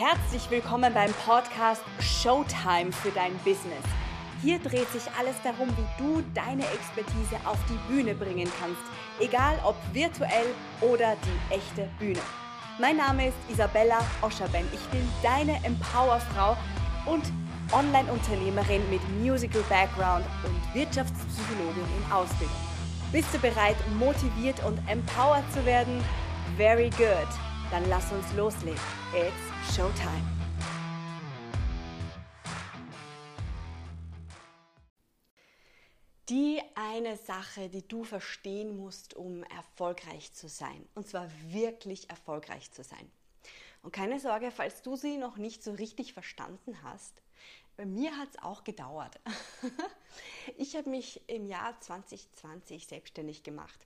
Herzlich willkommen beim Podcast Showtime für dein Business. Hier dreht sich alles darum, wie du deine Expertise auf die Bühne bringen kannst, egal ob virtuell oder die echte Bühne. Mein Name ist Isabella Oscherben. Ich bin deine Empowerfrau und Online-Unternehmerin mit Musical Background und Wirtschaftspsychologin in Ausbildung. Bist du bereit, motiviert und empowered zu werden? Very good. Dann lass uns loslegen. It's Showtime. Die eine Sache, die du verstehen musst, um erfolgreich zu sein. Und zwar wirklich erfolgreich zu sein. Und keine Sorge, falls du sie noch nicht so richtig verstanden hast, bei mir hat es auch gedauert. ich habe mich im Jahr 2020 selbstständig gemacht.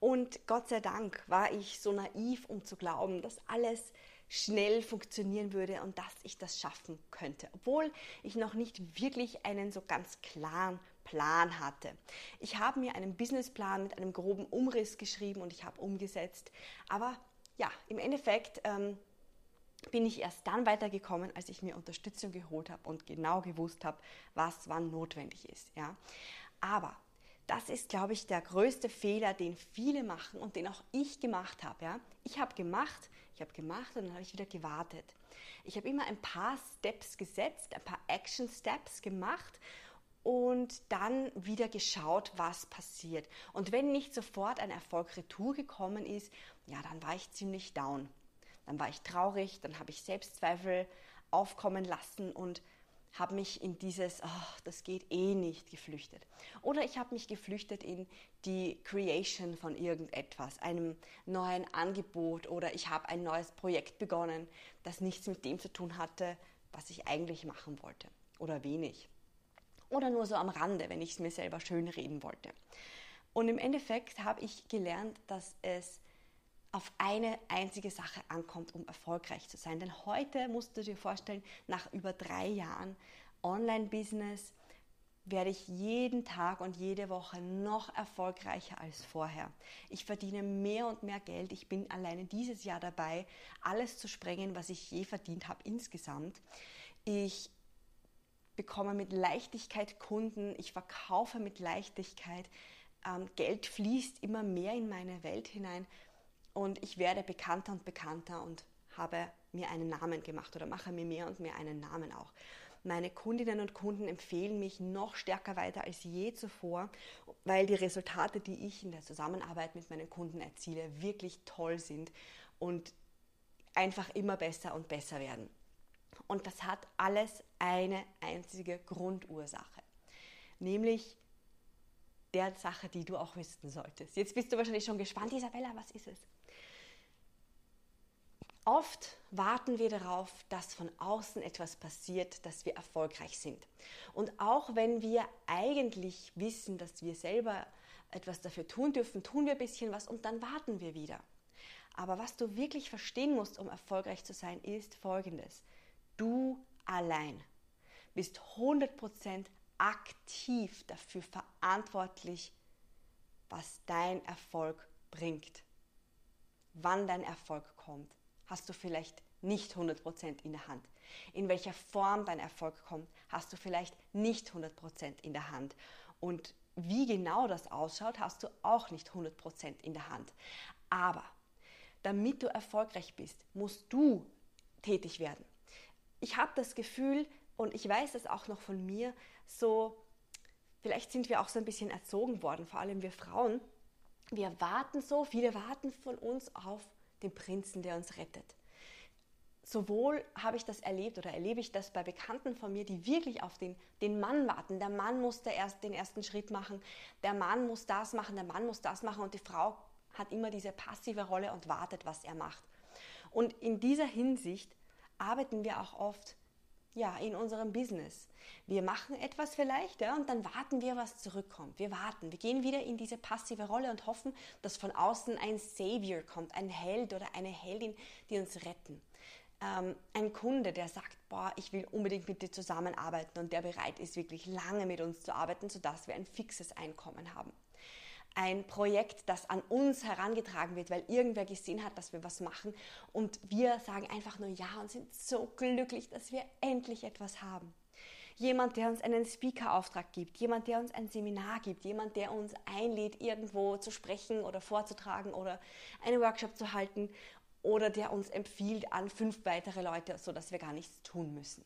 Und Gott sei Dank war ich so naiv, um zu glauben, dass alles schnell funktionieren würde und dass ich das schaffen könnte, obwohl ich noch nicht wirklich einen so ganz klaren Plan hatte. Ich habe mir einen Businessplan mit einem groben Umriss geschrieben und ich habe umgesetzt. Aber ja, im Endeffekt ähm, bin ich erst dann weitergekommen, als ich mir Unterstützung geholt habe und genau gewusst habe, was wann notwendig ist. Ja. Aber das ist, glaube ich, der größte Fehler, den viele machen und den auch ich gemacht habe. Ja. Ich habe gemacht, ich habe gemacht und dann habe ich wieder gewartet. Ich habe immer ein paar Steps gesetzt, ein paar Action Steps gemacht und dann wieder geschaut, was passiert. Und wenn nicht sofort ein Erfolg retour gekommen ist, ja, dann war ich ziemlich down. Dann war ich traurig, dann habe ich Selbstzweifel aufkommen lassen und habe mich in dieses, oh, das geht eh nicht, geflüchtet. Oder ich habe mich geflüchtet in die Creation von irgendetwas, einem neuen Angebot oder ich habe ein neues Projekt begonnen, das nichts mit dem zu tun hatte, was ich eigentlich machen wollte oder wenig. Oder nur so am Rande, wenn ich es mir selber schön reden wollte. Und im Endeffekt habe ich gelernt, dass es auf eine einzige Sache ankommt, um erfolgreich zu sein. Denn heute musst du dir vorstellen, nach über drei Jahren Online-Business werde ich jeden Tag und jede Woche noch erfolgreicher als vorher. Ich verdiene mehr und mehr Geld. Ich bin alleine dieses Jahr dabei, alles zu sprengen, was ich je verdient habe insgesamt. Ich bekomme mit Leichtigkeit Kunden. Ich verkaufe mit Leichtigkeit. Ähm, Geld fließt immer mehr in meine Welt hinein und ich werde bekannter und bekannter und habe mir einen Namen gemacht oder mache mir mehr und mehr einen Namen auch. Meine Kundinnen und Kunden empfehlen mich noch stärker weiter als je zuvor, weil die Resultate, die ich in der Zusammenarbeit mit meinen Kunden erziele, wirklich toll sind und einfach immer besser und besser werden. Und das hat alles eine einzige Grundursache, nämlich der Sache, die du auch wissen solltest. Jetzt bist du wahrscheinlich schon gespannt, Isabella, was ist es? Oft warten wir darauf, dass von außen etwas passiert, dass wir erfolgreich sind. Und auch wenn wir eigentlich wissen, dass wir selber etwas dafür tun dürfen, tun wir ein bisschen was und dann warten wir wieder. Aber was du wirklich verstehen musst, um erfolgreich zu sein, ist Folgendes. Du allein bist 100% aktiv dafür verantwortlich, was dein Erfolg bringt, wann dein Erfolg kommt hast du vielleicht nicht 100% in der Hand. In welcher Form dein Erfolg kommt, hast du vielleicht nicht 100% in der Hand. Und wie genau das ausschaut, hast du auch nicht 100% in der Hand. Aber damit du erfolgreich bist, musst du tätig werden. Ich habe das Gefühl, und ich weiß das auch noch von mir, so, vielleicht sind wir auch so ein bisschen erzogen worden, vor allem wir Frauen. Wir warten so, viele warten von uns auf den Prinzen, der uns rettet. Sowohl habe ich das erlebt oder erlebe ich das bei Bekannten von mir, die wirklich auf den, den Mann warten. Der Mann muss der erst, den ersten Schritt machen, der Mann muss das machen, der Mann muss das machen und die Frau hat immer diese passive Rolle und wartet, was er macht. Und in dieser Hinsicht arbeiten wir auch oft ja, in unserem Business. Wir machen etwas vielleicht ja, und dann warten wir, was zurückkommt. Wir warten, wir gehen wieder in diese passive Rolle und hoffen, dass von außen ein Savior kommt, ein Held oder eine Heldin, die uns retten. Ähm, ein Kunde, der sagt, boah, ich will unbedingt mit dir zusammenarbeiten und der bereit ist, wirklich lange mit uns zu arbeiten, sodass wir ein fixes Einkommen haben. Ein Projekt, das an uns herangetragen wird, weil irgendwer gesehen hat, dass wir was machen und wir sagen einfach nur ja und sind so glücklich, dass wir endlich etwas haben. Jemand, der uns einen Speaker-Auftrag gibt, jemand, der uns ein Seminar gibt, jemand, der uns einlädt, irgendwo zu sprechen oder vorzutragen oder einen Workshop zu halten oder der uns empfiehlt an fünf weitere Leute, sodass wir gar nichts tun müssen.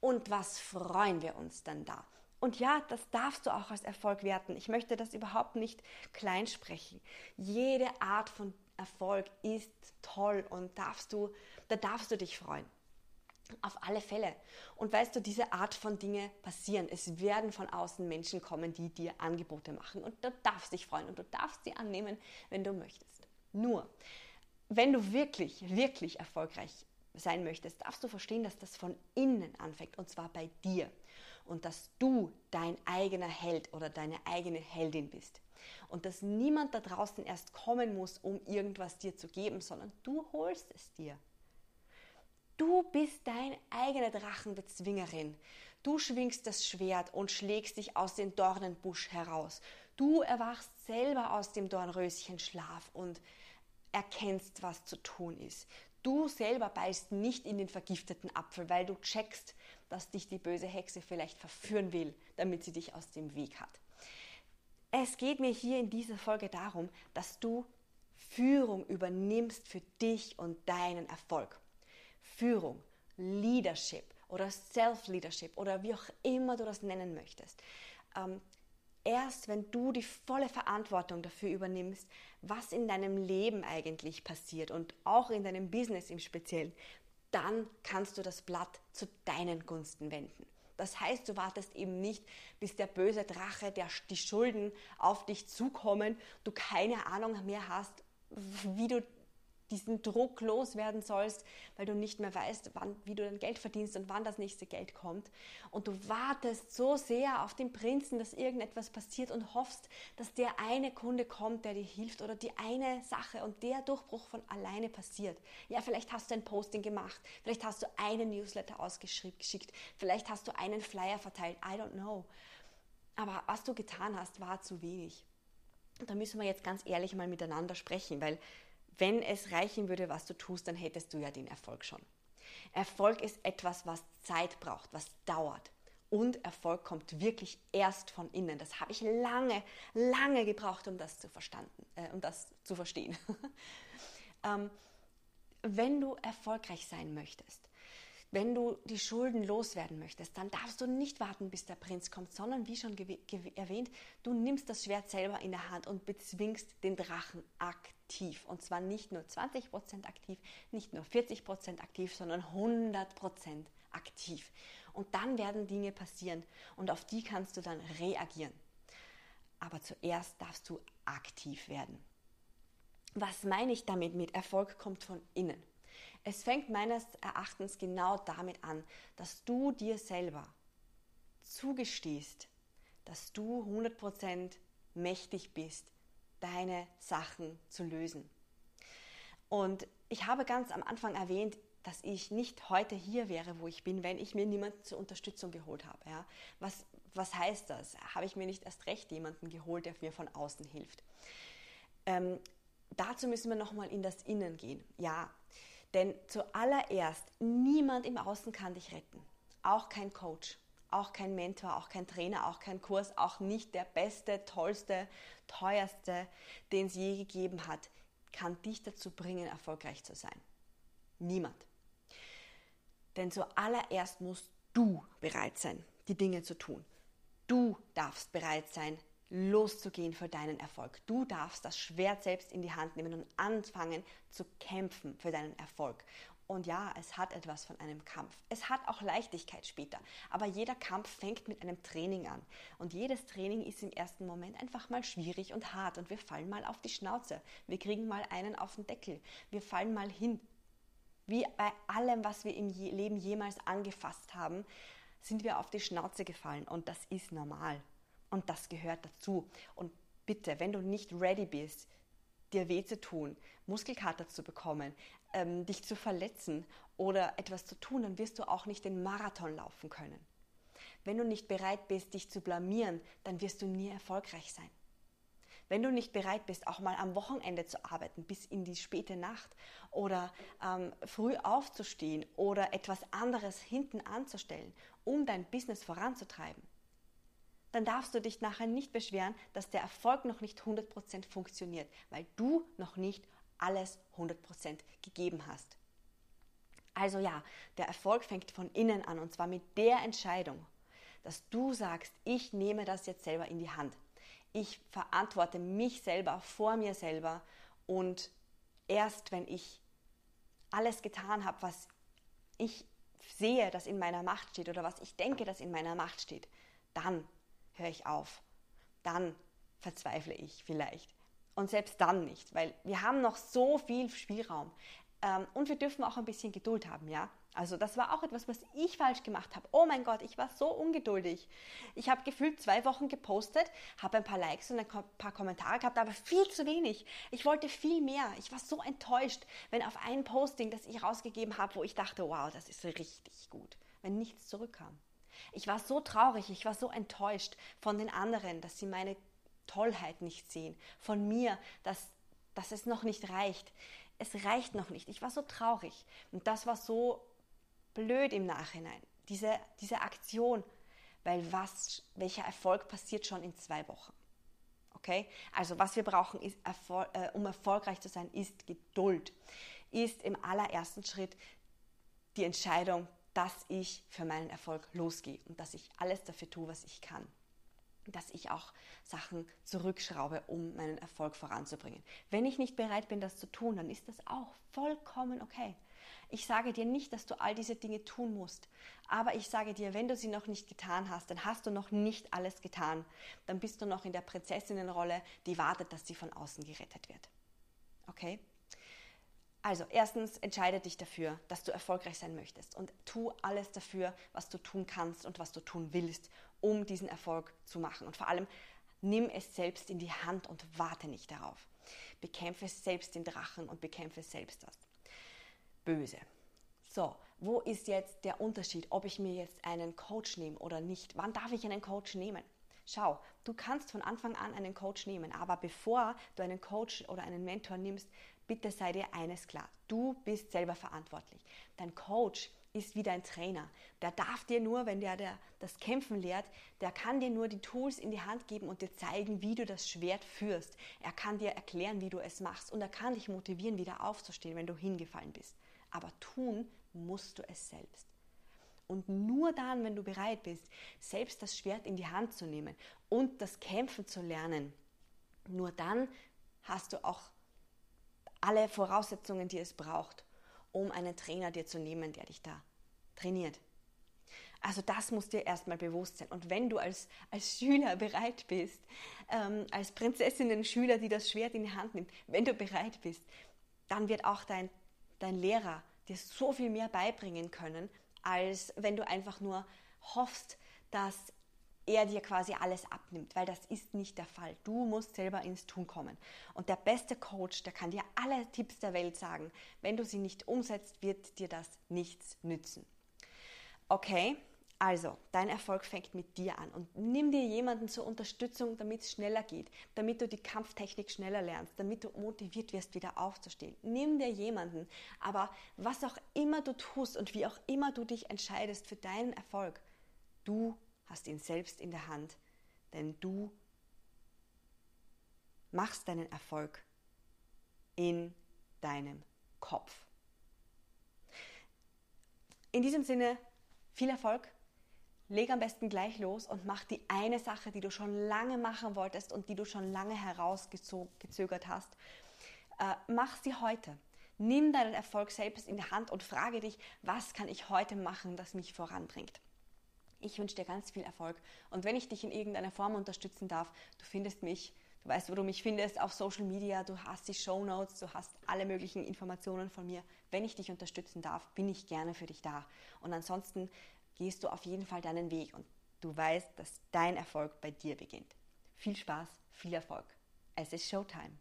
Und was freuen wir uns dann da? Und ja, das darfst du auch als Erfolg werten. Ich möchte das überhaupt nicht kleinsprechen. Jede Art von Erfolg ist toll und darfst du, da darfst du dich freuen. Auf alle Fälle. Und weißt du, diese Art von Dinge passieren. Es werden von außen Menschen kommen, die dir Angebote machen. Und du darfst dich freuen und du darfst sie annehmen, wenn du möchtest. Nur, wenn du wirklich, wirklich erfolgreich sein möchtest, darfst du verstehen, dass das von innen anfängt und zwar bei dir und dass du dein eigener Held oder deine eigene Heldin bist und dass niemand da draußen erst kommen muss, um irgendwas dir zu geben, sondern du holst es dir. Du bist deine eigene Drachenbezwingerin. Du schwingst das Schwert und schlägst dich aus dem Dornenbusch heraus. Du erwachst selber aus dem Dornröschenschlaf und erkennst, was zu tun ist. Du selber beißt nicht in den vergifteten Apfel, weil du checkst, dass dich die böse Hexe vielleicht verführen will, damit sie dich aus dem Weg hat. Es geht mir hier in dieser Folge darum, dass du Führung übernimmst für dich und deinen Erfolg. Führung, Leadership oder Self-Leadership oder wie auch immer du das nennen möchtest. Ähm, erst wenn du die volle Verantwortung dafür übernimmst, was in deinem Leben eigentlich passiert und auch in deinem Business im Speziellen, dann kannst du das Blatt zu deinen Gunsten wenden. Das heißt, du wartest eben nicht, bis der böse Drache, der die Schulden auf dich zukommen, du keine Ahnung mehr hast, wie du diesen Druck loswerden sollst, weil du nicht mehr weißt, wann, wie du dein Geld verdienst und wann das nächste Geld kommt. Und du wartest so sehr auf den Prinzen, dass irgendetwas passiert und hoffst, dass der eine Kunde kommt, der dir hilft oder die eine Sache und der Durchbruch von alleine passiert. Ja, vielleicht hast du ein Posting gemacht, vielleicht hast du einen Newsletter ausgeschickt, vielleicht hast du einen Flyer verteilt, I don't know. Aber was du getan hast, war zu wenig. Da müssen wir jetzt ganz ehrlich mal miteinander sprechen, weil wenn es reichen würde, was du tust, dann hättest du ja den Erfolg schon. Erfolg ist etwas, was Zeit braucht, was dauert. Und Erfolg kommt wirklich erst von innen. Das habe ich lange, lange gebraucht, um das zu, verstanden, äh, um das zu verstehen. ähm, wenn du erfolgreich sein möchtest, wenn du die Schulden loswerden möchtest, dann darfst du nicht warten, bis der Prinz kommt, sondern wie schon erwähnt, du nimmst das Schwert selber in der Hand und bezwingst den Drachen aktiv. Und zwar nicht nur 20% aktiv, nicht nur 40% aktiv, sondern 100% aktiv. Und dann werden Dinge passieren und auf die kannst du dann reagieren. Aber zuerst darfst du aktiv werden. Was meine ich damit mit Erfolg kommt von innen? Es fängt meines Erachtens genau damit an, dass du dir selber zugestehst, dass du 100% mächtig bist, deine Sachen zu lösen. Und ich habe ganz am Anfang erwähnt, dass ich nicht heute hier wäre, wo ich bin, wenn ich mir niemanden zur Unterstützung geholt habe. Ja? Was, was heißt das? Habe ich mir nicht erst recht jemanden geholt, der mir von außen hilft? Ähm, dazu müssen wir nochmal in das Innen gehen. Ja, denn zuallererst, niemand im Außen kann dich retten. Auch kein Coach, auch kein Mentor, auch kein Trainer, auch kein Kurs, auch nicht der beste, tollste, teuerste, den es je gegeben hat, kann dich dazu bringen, erfolgreich zu sein. Niemand. Denn zuallererst musst du bereit sein, die Dinge zu tun. Du darfst bereit sein, loszugehen für deinen Erfolg. Du darfst das Schwert selbst in die Hand nehmen und anfangen zu kämpfen für deinen Erfolg. Und ja, es hat etwas von einem Kampf. Es hat auch Leichtigkeit später. Aber jeder Kampf fängt mit einem Training an. Und jedes Training ist im ersten Moment einfach mal schwierig und hart. Und wir fallen mal auf die Schnauze. Wir kriegen mal einen auf den Deckel. Wir fallen mal hin. Wie bei allem, was wir im Leben jemals angefasst haben, sind wir auf die Schnauze gefallen. Und das ist normal. Und das gehört dazu. Und bitte, wenn du nicht ready bist, dir weh zu tun, Muskelkater zu bekommen, ähm, dich zu verletzen oder etwas zu tun, dann wirst du auch nicht den Marathon laufen können. Wenn du nicht bereit bist, dich zu blamieren, dann wirst du nie erfolgreich sein. wenn du nicht bereit bist, auch mal am Wochenende zu arbeiten, bis in die späte Nacht oder ähm, früh aufzustehen oder etwas anderes hinten anzustellen, um dein Business voranzutreiben, dann darfst du dich nachher nicht beschweren, dass der Erfolg noch nicht 100% funktioniert, weil du noch nicht alles 100% gegeben hast. Also ja, der Erfolg fängt von innen an und zwar mit der Entscheidung, dass du sagst, ich nehme das jetzt selber in die Hand ich verantworte mich selber vor mir selber und erst wenn ich alles getan habe, was ich sehe, das in meiner Macht steht oder was ich denke, das in meiner Macht steht, dann höre ich auf. Dann verzweifle ich vielleicht. Und selbst dann nicht, weil wir haben noch so viel Spielraum. Ähm, und wir dürfen auch ein bisschen Geduld haben, ja. Also das war auch etwas, was ich falsch gemacht habe. Oh mein Gott, ich war so ungeduldig. Ich habe gefühlt zwei Wochen gepostet, habe ein paar Likes und ein paar Kommentare gehabt, aber viel zu wenig. Ich wollte viel mehr. Ich war so enttäuscht, wenn auf ein Posting, das ich rausgegeben habe, wo ich dachte, wow, das ist richtig gut, wenn nichts zurückkam. Ich war so traurig, ich war so enttäuscht von den anderen, dass sie meine Tollheit nicht sehen, von mir, dass, dass es noch nicht reicht. Es reicht noch nicht. Ich war so traurig. Und das war so blöd im Nachhinein, diese, diese Aktion, weil was, welcher Erfolg passiert schon in zwei Wochen. Okay? Also was wir brauchen, ist, äh, um erfolgreich zu sein, ist Geduld. Ist im allerersten Schritt die Entscheidung, dass ich für meinen Erfolg losgehe und dass ich alles dafür tue, was ich kann. Dass ich auch Sachen zurückschraube, um meinen Erfolg voranzubringen. Wenn ich nicht bereit bin, das zu tun, dann ist das auch vollkommen okay. Ich sage dir nicht, dass du all diese Dinge tun musst, aber ich sage dir, wenn du sie noch nicht getan hast, dann hast du noch nicht alles getan. Dann bist du noch in der Prinzessinnenrolle, die wartet, dass sie von außen gerettet wird. Okay? Also, erstens entscheide dich dafür, dass du erfolgreich sein möchtest und tu alles dafür, was du tun kannst und was du tun willst, um diesen Erfolg zu machen. Und vor allem, nimm es selbst in die Hand und warte nicht darauf. Bekämpfe selbst den Drachen und bekämpfe selbst das böse. So, wo ist jetzt der Unterschied, ob ich mir jetzt einen Coach nehme oder nicht? Wann darf ich einen Coach nehmen? Schau, du kannst von Anfang an einen Coach nehmen, aber bevor du einen Coach oder einen Mentor nimmst, bitte sei dir eines klar. Du bist selber verantwortlich. Dein Coach ist wie dein Trainer. Der darf dir nur, wenn der, der das Kämpfen lehrt, der kann dir nur die Tools in die Hand geben und dir zeigen, wie du das Schwert führst. Er kann dir erklären, wie du es machst und er kann dich motivieren, wieder aufzustehen, wenn du hingefallen bist aber tun musst du es selbst. Und nur dann, wenn du bereit bist, selbst das Schwert in die Hand zu nehmen und das Kämpfen zu lernen, nur dann hast du auch alle Voraussetzungen, die es braucht, um einen Trainer dir zu nehmen, der dich da trainiert. Also das muss dir erstmal bewusst sein. Und wenn du als, als Schüler bereit bist, ähm, als Prinzessinnen-Schüler, die das Schwert in die Hand nimmt, wenn du bereit bist, dann wird auch dein dein Lehrer dir so viel mehr beibringen können, als wenn du einfach nur hoffst, dass er dir quasi alles abnimmt, weil das ist nicht der Fall. Du musst selber ins Tun kommen. Und der beste Coach, der kann dir alle Tipps der Welt sagen. Wenn du sie nicht umsetzt, wird dir das nichts nützen. Okay, also, dein Erfolg fängt mit dir an und nimm dir jemanden zur Unterstützung, damit es schneller geht, damit du die Kampftechnik schneller lernst, damit du motiviert wirst, wieder aufzustehen. Nimm dir jemanden, aber was auch immer du tust und wie auch immer du dich entscheidest für deinen Erfolg, du hast ihn selbst in der Hand, denn du machst deinen Erfolg in deinem Kopf. In diesem Sinne, viel Erfolg Leg am besten gleich los und mach die eine Sache, die du schon lange machen wolltest und die du schon lange herausgezögert hast. Äh, mach sie heute. Nimm deinen Erfolg selbst in die Hand und frage dich, was kann ich heute machen, das mich voranbringt. Ich wünsche dir ganz viel Erfolg und wenn ich dich in irgendeiner Form unterstützen darf, du findest mich, du weißt, wo du mich findest, auf Social Media, du hast die Show Notes, du hast alle möglichen Informationen von mir. Wenn ich dich unterstützen darf, bin ich gerne für dich da. Und ansonsten gehst du auf jeden Fall deinen Weg und du weißt, dass dein Erfolg bei dir beginnt. Viel Spaß, viel Erfolg. Es ist Showtime.